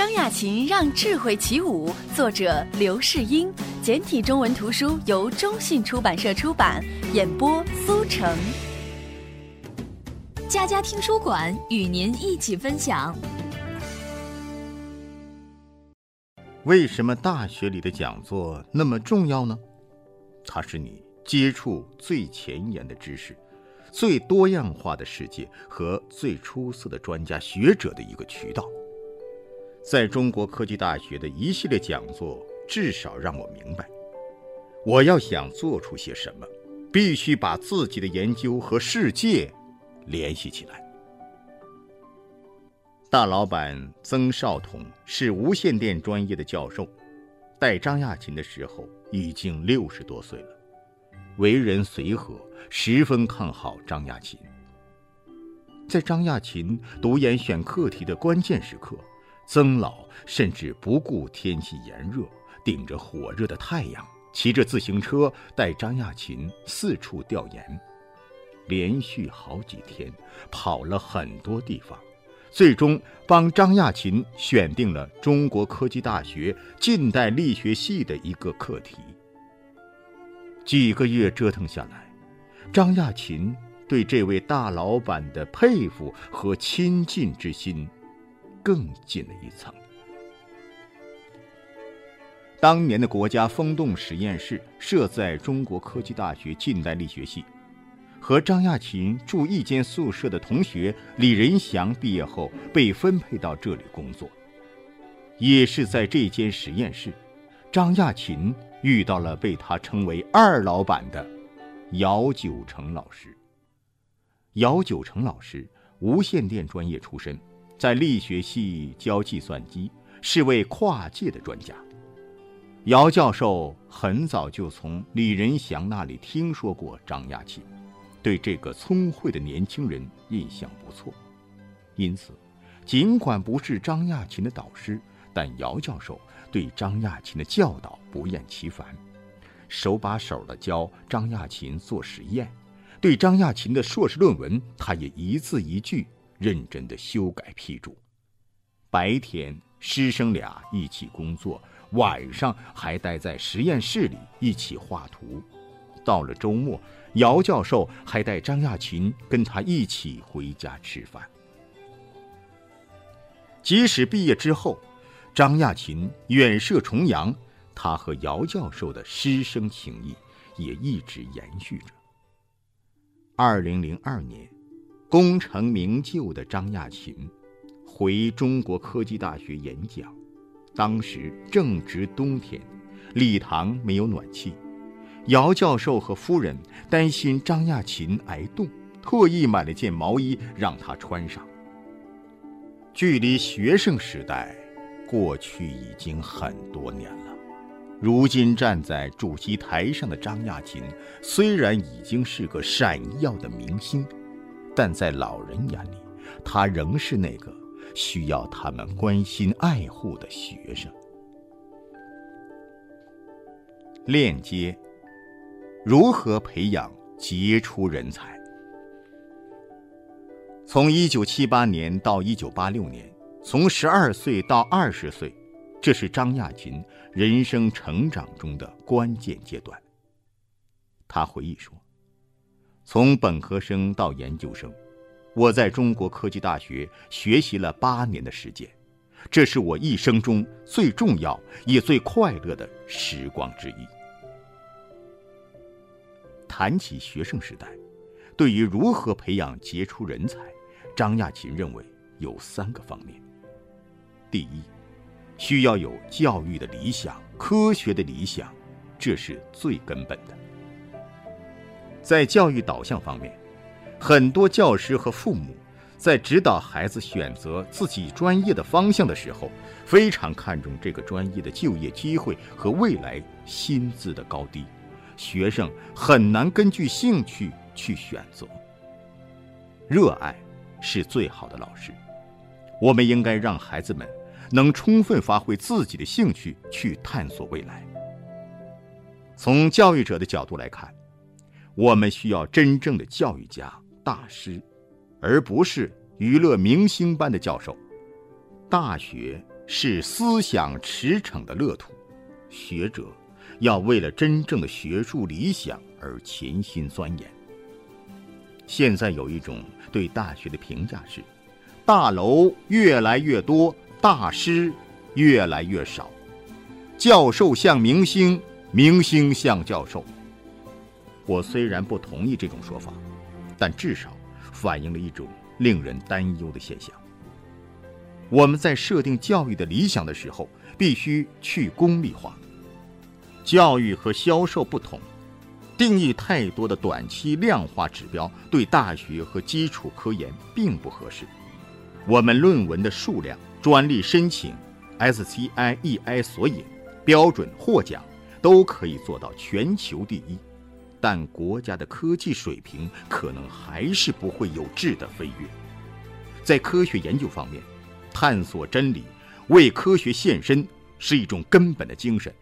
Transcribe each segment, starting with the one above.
张亚勤让智慧起舞，作者刘世英，简体中文图书由中信出版社出版，演播苏成。家家听书馆与您一起分享。为什么大学里的讲座那么重要呢？它是你接触最前沿的知识、最多样化的世界和最出色的专家学者的一个渠道。在中国科技大学的一系列讲座，至少让我明白，我要想做出些什么，必须把自己的研究和世界联系起来。大老板曾少统是无线电专业的教授，带张亚勤的时候已经六十多岁了，为人随和，十分看好张亚勤。在张亚勤读研选课题的关键时刻，曾老甚至不顾天气炎热，顶着火热的太阳，骑着自行车带张亚勤四处调研，连续好几天，跑了很多地方。最终帮张亚勤选定了中国科技大学近代力学系的一个课题。几个月折腾下来，张亚勤对这位大老板的佩服和亲近之心更进了一层。当年的国家风洞实验室设在中国科技大学近代力学系。和张亚勤住一间宿舍的同学李仁祥毕业后被分配到这里工作。也是在这间实验室，张亚勤遇到了被他称为“二老板”的姚九成老师。姚九成老师无线电专业出身，在力学系教计算机，是位跨界的专家。姚教授很早就从李仁祥那里听说过张亚勤。对这个聪慧的年轻人印象不错，因此，尽管不是张亚勤的导师，但姚教授对张亚勤的教导不厌其烦，手把手的教张亚勤做实验，对张亚勤的硕士论文，他也一字一句认真的修改批注。白天师生俩一起工作，晚上还待在实验室里一起画图，到了周末。姚教授还带张亚勤跟他一起回家吃饭。即使毕业之后，张亚勤远涉重洋，他和姚教授的师生情谊也一直延续着。二零零二年，功成名就的张亚勤回中国科技大学演讲，当时正值冬天，礼堂没有暖气。姚教授和夫人担心张亚勤挨冻，特意买了件毛衣让他穿上。距离学生时代过去已经很多年了，如今站在主席台上的张亚勤，虽然已经是个闪耀的明星，但在老人眼里，他仍是那个需要他们关心爱护的学生。链接。如何培养杰出人才？从一九七八年到一九八六年，从十二岁到二十岁，这是张亚勤人生成长中的关键阶段。他回忆说：“从本科生到研究生，我在中国科技大学学习了八年的时间，这是我一生中最重要也最快乐的时光之一。”谈起学生时代，对于如何培养杰出人才，张亚勤认为有三个方面。第一，需要有教育的理想、科学的理想，这是最根本的。在教育导向方面，很多教师和父母在指导孩子选择自己专业的方向的时候，非常看重这个专业的就业机会和未来薪资的高低。学生很难根据兴趣去选择。热爱是最好的老师，我们应该让孩子们能充分发挥自己的兴趣去探索未来。从教育者的角度来看，我们需要真正的教育家大师，而不是娱乐明星般的教授。大学是思想驰骋的乐土，学者要为了真正的学术理想而潜心钻研。现在有一种对大学的评价是：大楼越来越多，大师越来越少，教授像明星，明星像教授。我虽然不同意这种说法，但至少反映了一种令人担忧的现象。我们在设定教育的理想的时候，必须去功利化。教育和销售不同，定义太多的短期量化指标对大学和基础科研并不合适。我们论文的数量、专利申请、SCI、EI 索引、标准获奖，都可以做到全球第一，但国家的科技水平可能还是不会有质的飞跃。在科学研究方面，探索真理，为科学献身是一种根本的精神，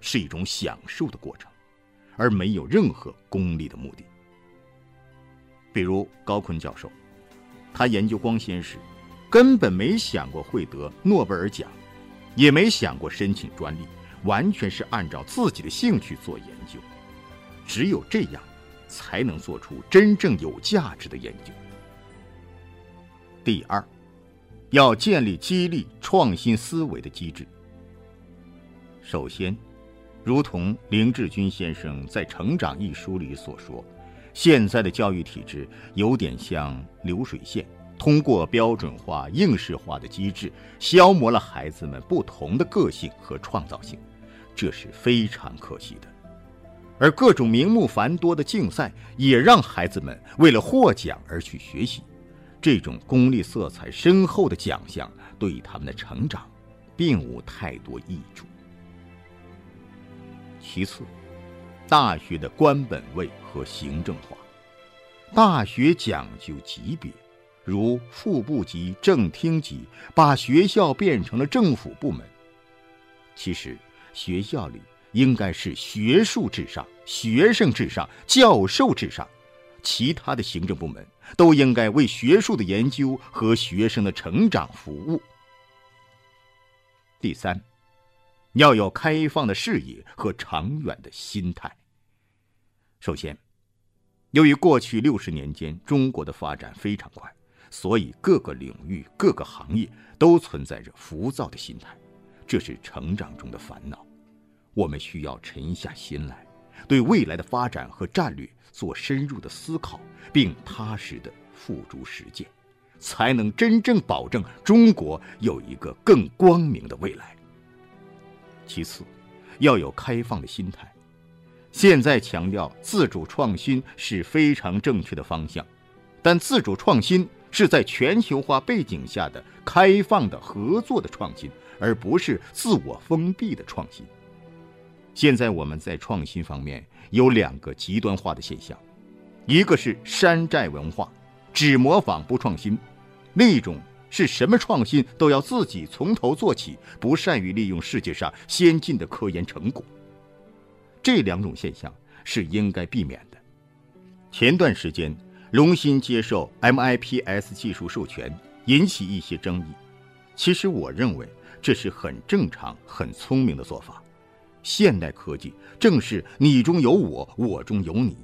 是一种享受的过程，而没有任何功利的目的。比如高锟教授，他研究光纤时，根本没想过会得诺贝尔奖，也没想过申请专利，完全是按照自己的兴趣做研究。只有这样，才能做出真正有价值的研究。第二。要建立激励创新思维的机制。首先，如同林志军先生在《成长》一书里所说，现在的教育体制有点像流水线，通过标准化、应试化的机制，消磨了孩子们不同的个性和创造性，这是非常可惜的。而各种名目繁多的竞赛，也让孩子们为了获奖而去学习。这种功利色彩深厚的奖项，对他们的成长，并无太多益处。其次，大学的官本位和行政化，大学讲究级别，如副部级、正厅级，把学校变成了政府部门。其实，学校里应该是学术至上、学生至上、教授至上。其他的行政部门都应该为学术的研究和学生的成长服务。第三，要有开放的视野和长远的心态。首先，由于过去六十年间中国的发展非常快，所以各个领域、各个行业都存在着浮躁的心态，这是成长中的烦恼。我们需要沉下心来，对未来的发展和战略。做深入的思考，并踏实的付诸实践，才能真正保证中国有一个更光明的未来。其次，要有开放的心态。现在强调自主创新是非常正确的方向，但自主创新是在全球化背景下的开放的合作的创新，而不是自我封闭的创新。现在我们在创新方面有两个极端化的现象，一个是山寨文化，只模仿不创新；另一种是什么创新都要自己从头做起，不善于利用世界上先进的科研成果。这两种现象是应该避免的。前段时间，龙芯接受 MIPS 技术授权，引起一些争议。其实我认为这是很正常、很聪明的做法。现代科技正是你中有我，我中有你。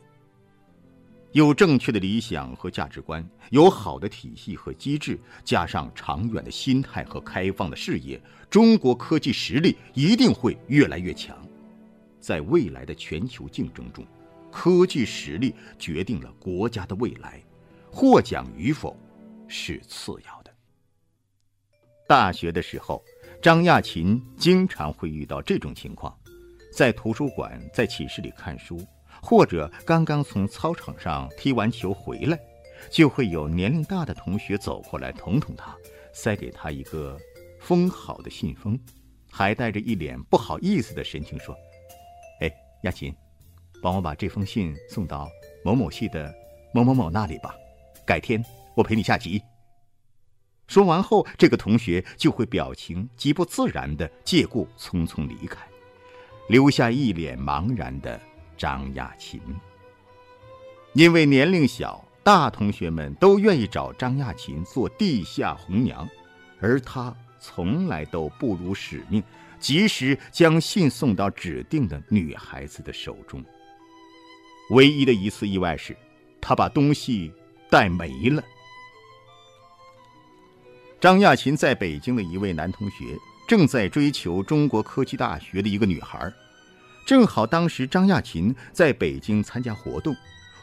有正确的理想和价值观，有好的体系和机制，加上长远的心态和开放的视野，中国科技实力一定会越来越强。在未来的全球竞争中，科技实力决定了国家的未来，获奖与否是次要的。大学的时候，张亚勤经常会遇到这种情况。在图书馆、在寝室里看书，或者刚刚从操场上踢完球回来，就会有年龄大的同学走过来捅捅他，塞给他一个封好的信封，还带着一脸不好意思的神情说：“哎，亚琴，帮我把这封信送到某某系的某某某那里吧，改天我陪你下棋。”说完后，这个同学就会表情极不自然的借故匆匆离开。留下一脸茫然的张亚勤。因为年龄小，大同学们都愿意找张亚勤做地下红娘，而他从来都不辱使命，及时将信送到指定的女孩子的手中。唯一的一次意外是，他把东西带没了。张亚勤在北京的一位男同学正在追求中国科技大学的一个女孩，正好当时张亚勤在北京参加活动，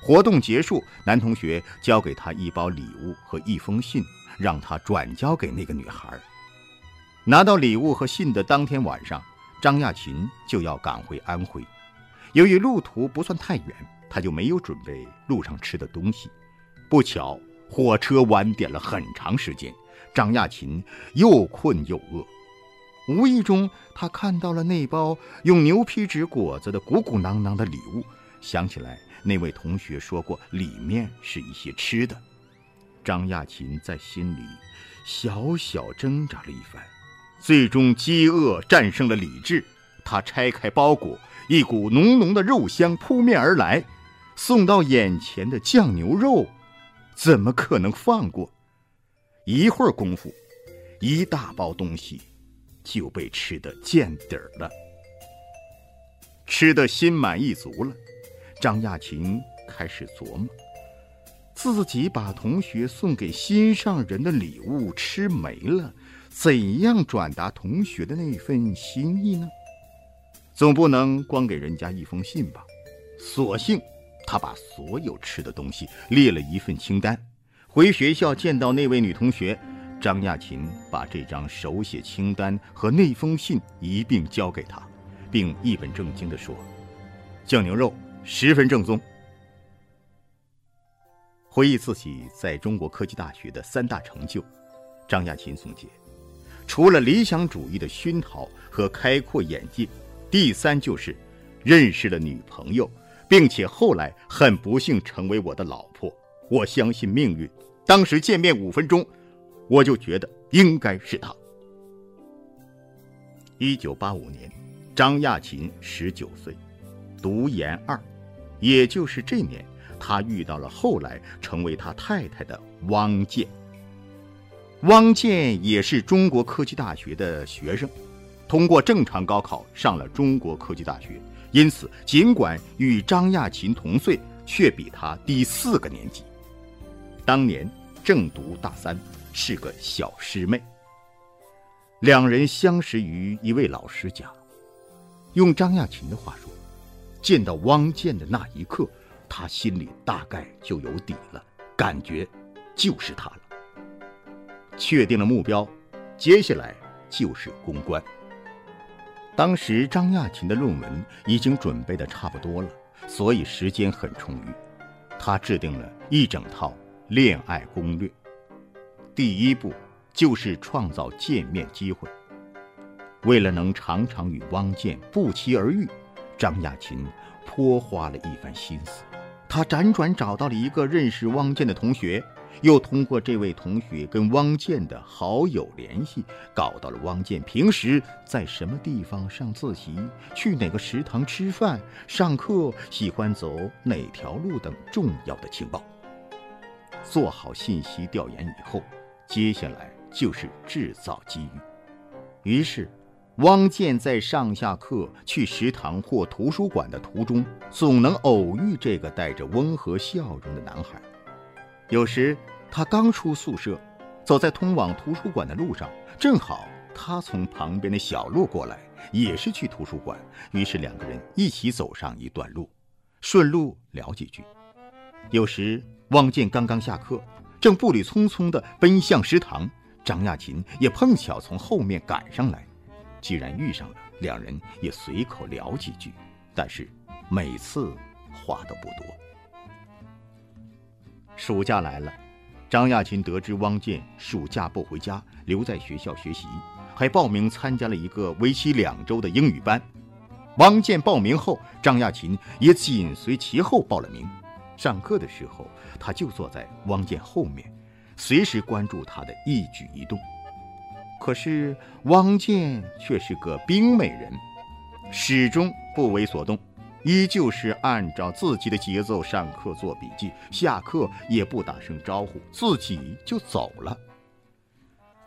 活动结束，男同学交给他一包礼物和一封信，让他转交给那个女孩。拿到礼物和信的当天晚上，张亚勤就要赶回安徽，由于路途不算太远，他就没有准备路上吃的东西。不巧，火车晚点了很长时间。张亚勤又困又饿，无意中他看到了那包用牛皮纸裹着的鼓鼓囊囊的礼物，想起来那位同学说过里面是一些吃的。张亚勤在心里小小挣扎了一番，最终饥饿战胜了理智。他拆开包裹，一股浓浓的肉香扑面而来，送到眼前的酱牛肉，怎么可能放过？一会儿功夫，一大包东西就被吃得见底儿了。吃得心满意足了，张亚勤开始琢磨：自己把同学送给心上人的礼物吃没了，怎样转达同学的那份心意呢？总不能光给人家一封信吧？索性他把所有吃的东西列了一份清单。回学校见到那位女同学，张亚勤把这张手写清单和那封信一并交给他，并一本正经地说：“酱牛肉十分正宗。”回忆自己在中国科技大学的三大成就，张亚勤总结：除了理想主义的熏陶和开阔眼界，第三就是认识了女朋友，并且后来很不幸成为我的老婆。我相信命运。当时见面五分钟，我就觉得应该是他。一九八五年，张亚勤十九岁，读研二，也就是这年，他遇到了后来成为他太太的汪建。汪建也是中国科技大学的学生，通过正常高考上了中国科技大学，因此尽管与张亚勤同岁，却比他低四个年级。当年正读大三，是个小师妹。两人相识于一位老师家。用张亚勤的话说，见到汪建的那一刻，他心里大概就有底了，感觉就是他了。确定了目标，接下来就是攻关。当时张亚勤的论文已经准备的差不多了，所以时间很充裕。他制定了一整套。恋爱攻略，第一步就是创造见面机会。为了能常常与汪建不期而遇，张亚勤颇花了一番心思。他辗转找到了一个认识汪建的同学，又通过这位同学跟汪建的好友联系，搞到了汪建平时在什么地方上自习，去哪个食堂吃饭、上课，喜欢走哪条路等重要的情报。做好信息调研以后，接下来就是制造机遇。于是，汪建在上下课、去食堂或图书馆的途中，总能偶遇这个带着温和笑容的男孩。有时，他刚出宿舍，走在通往图书馆的路上，正好他从旁边的小路过来，也是去图书馆。于是，两个人一起走上一段路，顺路聊几句。有时，汪建刚刚下课，正步履匆匆地奔向食堂，张亚勤也碰巧从后面赶上来。既然遇上了，两人也随口聊几句，但是每次话都不多。暑假来了，张亚勤得知汪建暑假不回家，留在学校学习，还报名参加了一个为期两周的英语班。汪建报名后，张亚勤也紧随其后报了名。上课的时候，他就坐在汪建后面，随时关注他的一举一动。可是汪建却是个冰美人，始终不为所动，依旧是按照自己的节奏上课做笔记，下课也不打声招呼，自己就走了。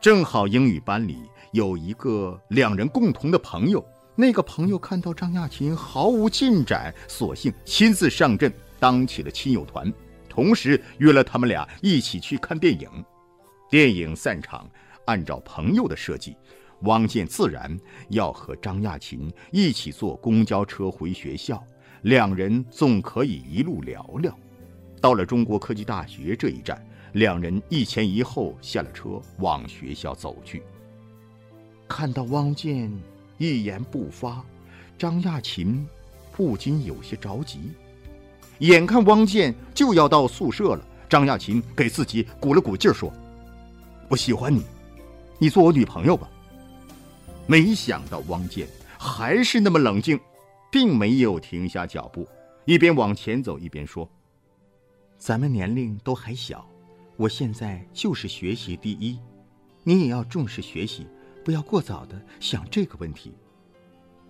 正好英语班里有一个两人共同的朋友，那个朋友看到张亚勤毫无进展，索性亲自上阵当起了亲友团，同时约了他们俩一起去看电影。电影散场，按照朋友的设计，汪建自然要和张亚勤一起坐公交车回学校，两人总可以一路聊聊。到了中国科技大学这一站。两人一前一后下了车，往学校走去。看到汪建一言不发，张亚勤不禁有些着急。眼看汪建就要到宿舍了，张亚勤给自己鼓了鼓劲儿，说：“我喜欢你，你做我女朋友吧。”没想到汪建还是那么冷静，并没有停下脚步，一边往前走一边说：“咱们年龄都还小。”我现在就是学习第一，你也要重视学习，不要过早的想这个问题。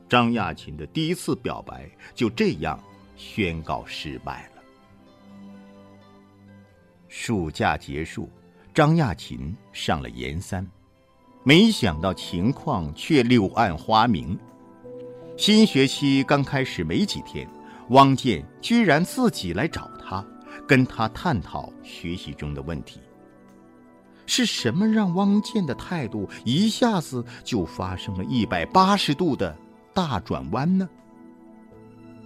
张亚勤的第一次表白就这样宣告失败了。暑假结束，张亚勤上了研三，没想到情况却柳暗花明。新学期刚开始没几天，汪建居然自己来找他。跟他探讨学习中的问题。是什么让汪建的态度一下子就发生了一百八十度的大转弯呢？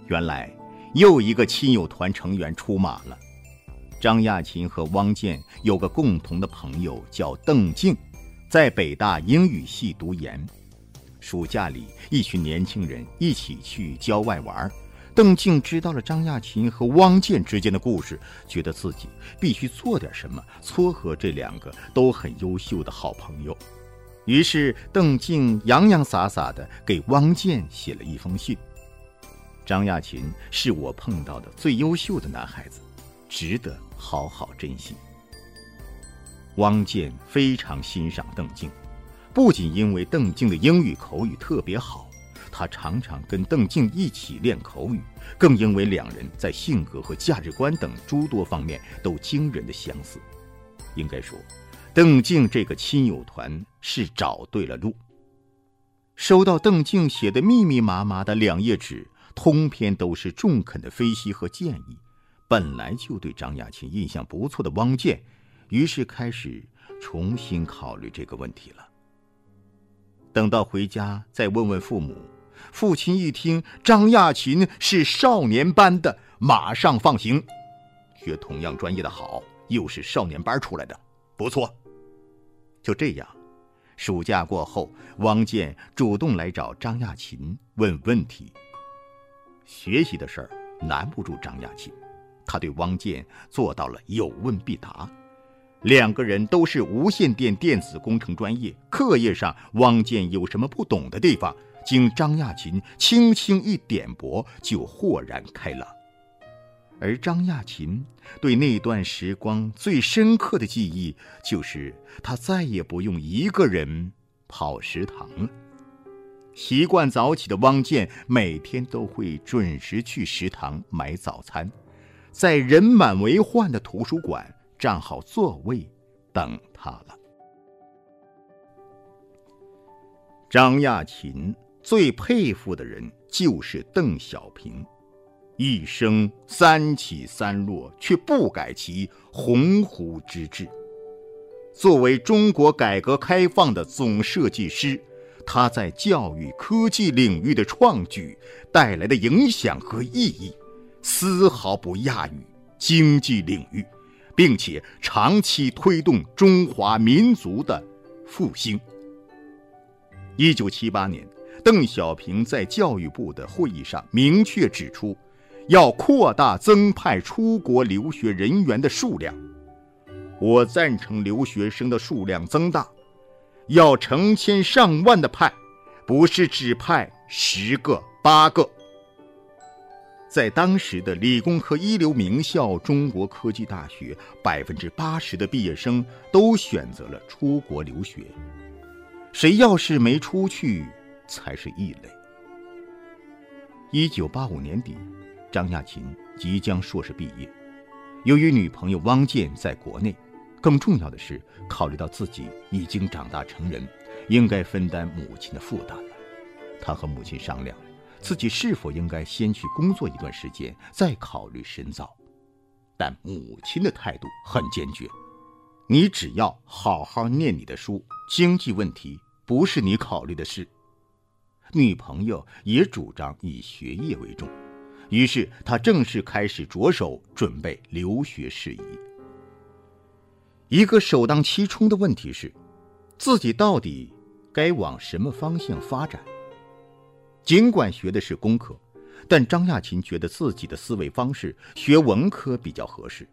原来，又一个亲友团成员出马了。张亚勤和汪建有个共同的朋友叫邓静，在北大英语系读研。暑假里，一群年轻人一起去郊外玩。邓静知道了张亚勤和汪建之间的故事，觉得自己必须做点什么撮合这两个都很优秀的好朋友。于是，邓静洋洋洒洒地给汪建写了一封信：“张亚勤是我碰到的最优秀的男孩子，值得好好珍惜。”汪建非常欣赏邓静，不仅因为邓静的英语口语特别好。他常常跟邓静一起练口语，更因为两人在性格和价值观等诸多方面都惊人的相似。应该说，邓静这个亲友团是找对了路。收到邓静写的密密麻麻的两页纸，通篇都是中肯的分析和建议。本来就对张亚勤印象不错的汪建，于是开始重新考虑这个问题了。等到回家再问问父母。父亲一听张亚勤是少年班的，马上放行。学同样专业的好，又是少年班出来的，不错。就这样，暑假过后，汪建主动来找张亚勤问问题。学习的事儿难不住张亚勤，他对汪建做到了有问必答。两个人都是无线电电子工程专业，课业上汪建有什么不懂的地方？经张亚勤轻轻一点拨，就豁然开朗。而张亚勤对那段时光最深刻的记忆，就是他再也不用一个人跑食堂了。习惯早起的汪建，每天都会准时去食堂买早餐，在人满为患的图书馆站好座位等他了。张亚勤。最佩服的人就是邓小平，一生三起三落，却不改其鸿鹄之志。作为中国改革开放的总设计师，他在教育、科技领域的创举带来的影响和意义，丝毫不亚于经济领域，并且长期推动中华民族的复兴。一九七八年。邓小平在教育部的会议上明确指出，要扩大增派出国留学人员的数量。我赞成留学生的数量增大，要成千上万的派，不是只派十个八个。在当时的理工科一流名校中国科技大学，百分之八十的毕业生都选择了出国留学。谁要是没出去，才是异类。一九八五年底，张亚勤即将硕士毕业，由于女朋友汪建在国内，更重要的是，考虑到自己已经长大成人，应该分担母亲的负担了。他和母亲商量，自己是否应该先去工作一段时间，再考虑深造。但母亲的态度很坚决：“你只要好好念你的书，经济问题不是你考虑的事。”女朋友也主张以学业为重，于是他正式开始着手准备留学事宜。一个首当其冲的问题是，自己到底该往什么方向发展？尽管学的是工科，但张亚勤觉得自己的思维方式学文科比较合适。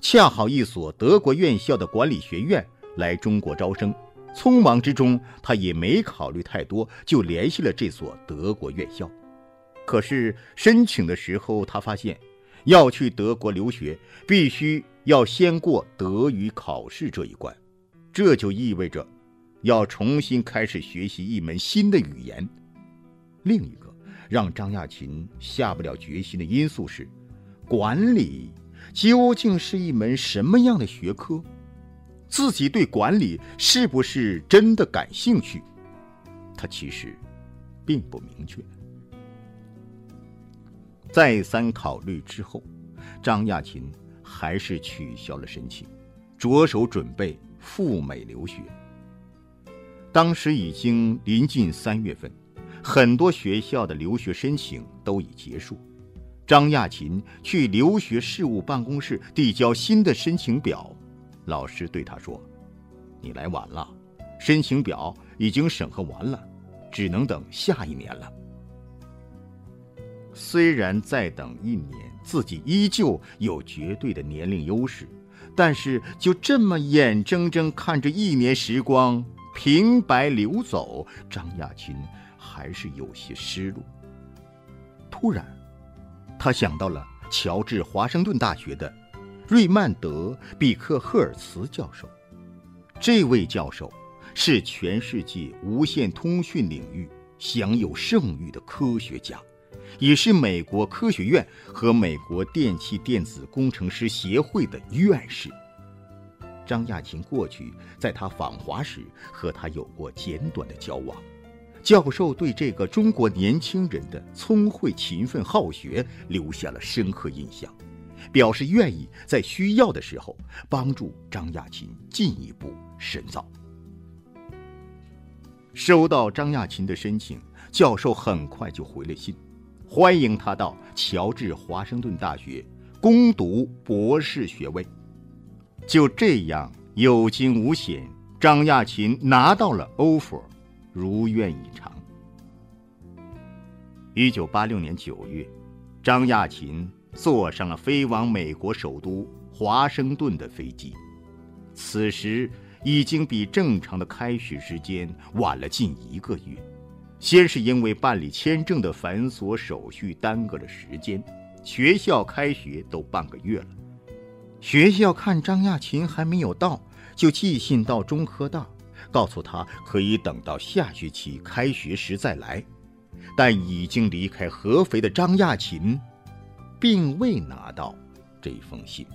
恰好一所德国院校的管理学院来中国招生。匆忙之中，他也没考虑太多，就联系了这所德国院校。可是申请的时候，他发现要去德国留学，必须要先过德语考试这一关，这就意味着要重新开始学习一门新的语言。另一个让张亚勤下不了决心的因素是，管理究竟是一门什么样的学科？自己对管理是不是真的感兴趣？他其实并不明确。再三考虑之后，张亚勤还是取消了申请，着手准备赴美留学。当时已经临近三月份，很多学校的留学申请都已结束。张亚勤去留学事务办公室递交新的申请表。老师对他说：“你来晚了，申请表已经审核完了，只能等下一年了。”虽然再等一年，自己依旧有绝对的年龄优势，但是就这么眼睁睁看着一年时光平白流走，张亚勤还是有些失落。突然，他想到了乔治华盛顿大学的。瑞曼德·比克赫尔茨教授，这位教授是全世界无线通讯领域享有盛誉的科学家，也是美国科学院和美国电气电子工程师协会的院士。张亚勤过去在他访华时和他有过简短的交往，教授对这个中国年轻人的聪慧、勤奋、好学留下了深刻印象。表示愿意在需要的时候帮助张亚勤进一步深造。收到张亚勤的申请，教授很快就回了信，欢迎他到乔治华盛顿大学攻读博士学位。就这样有惊无险，张亚勤拿到了 offer，如愿以偿。一九八六年九月，张亚勤。坐上了飞往美国首都华盛顿的飞机，此时已经比正常的开学时间晚了近一个月。先是因为办理签证的繁琐手续耽搁了时间，学校开学都半个月了。学校看张亚勤还没有到，就寄信到中科大，告诉他可以等到下学期开学时再来。但已经离开合肥的张亚勤。并未拿到这封信。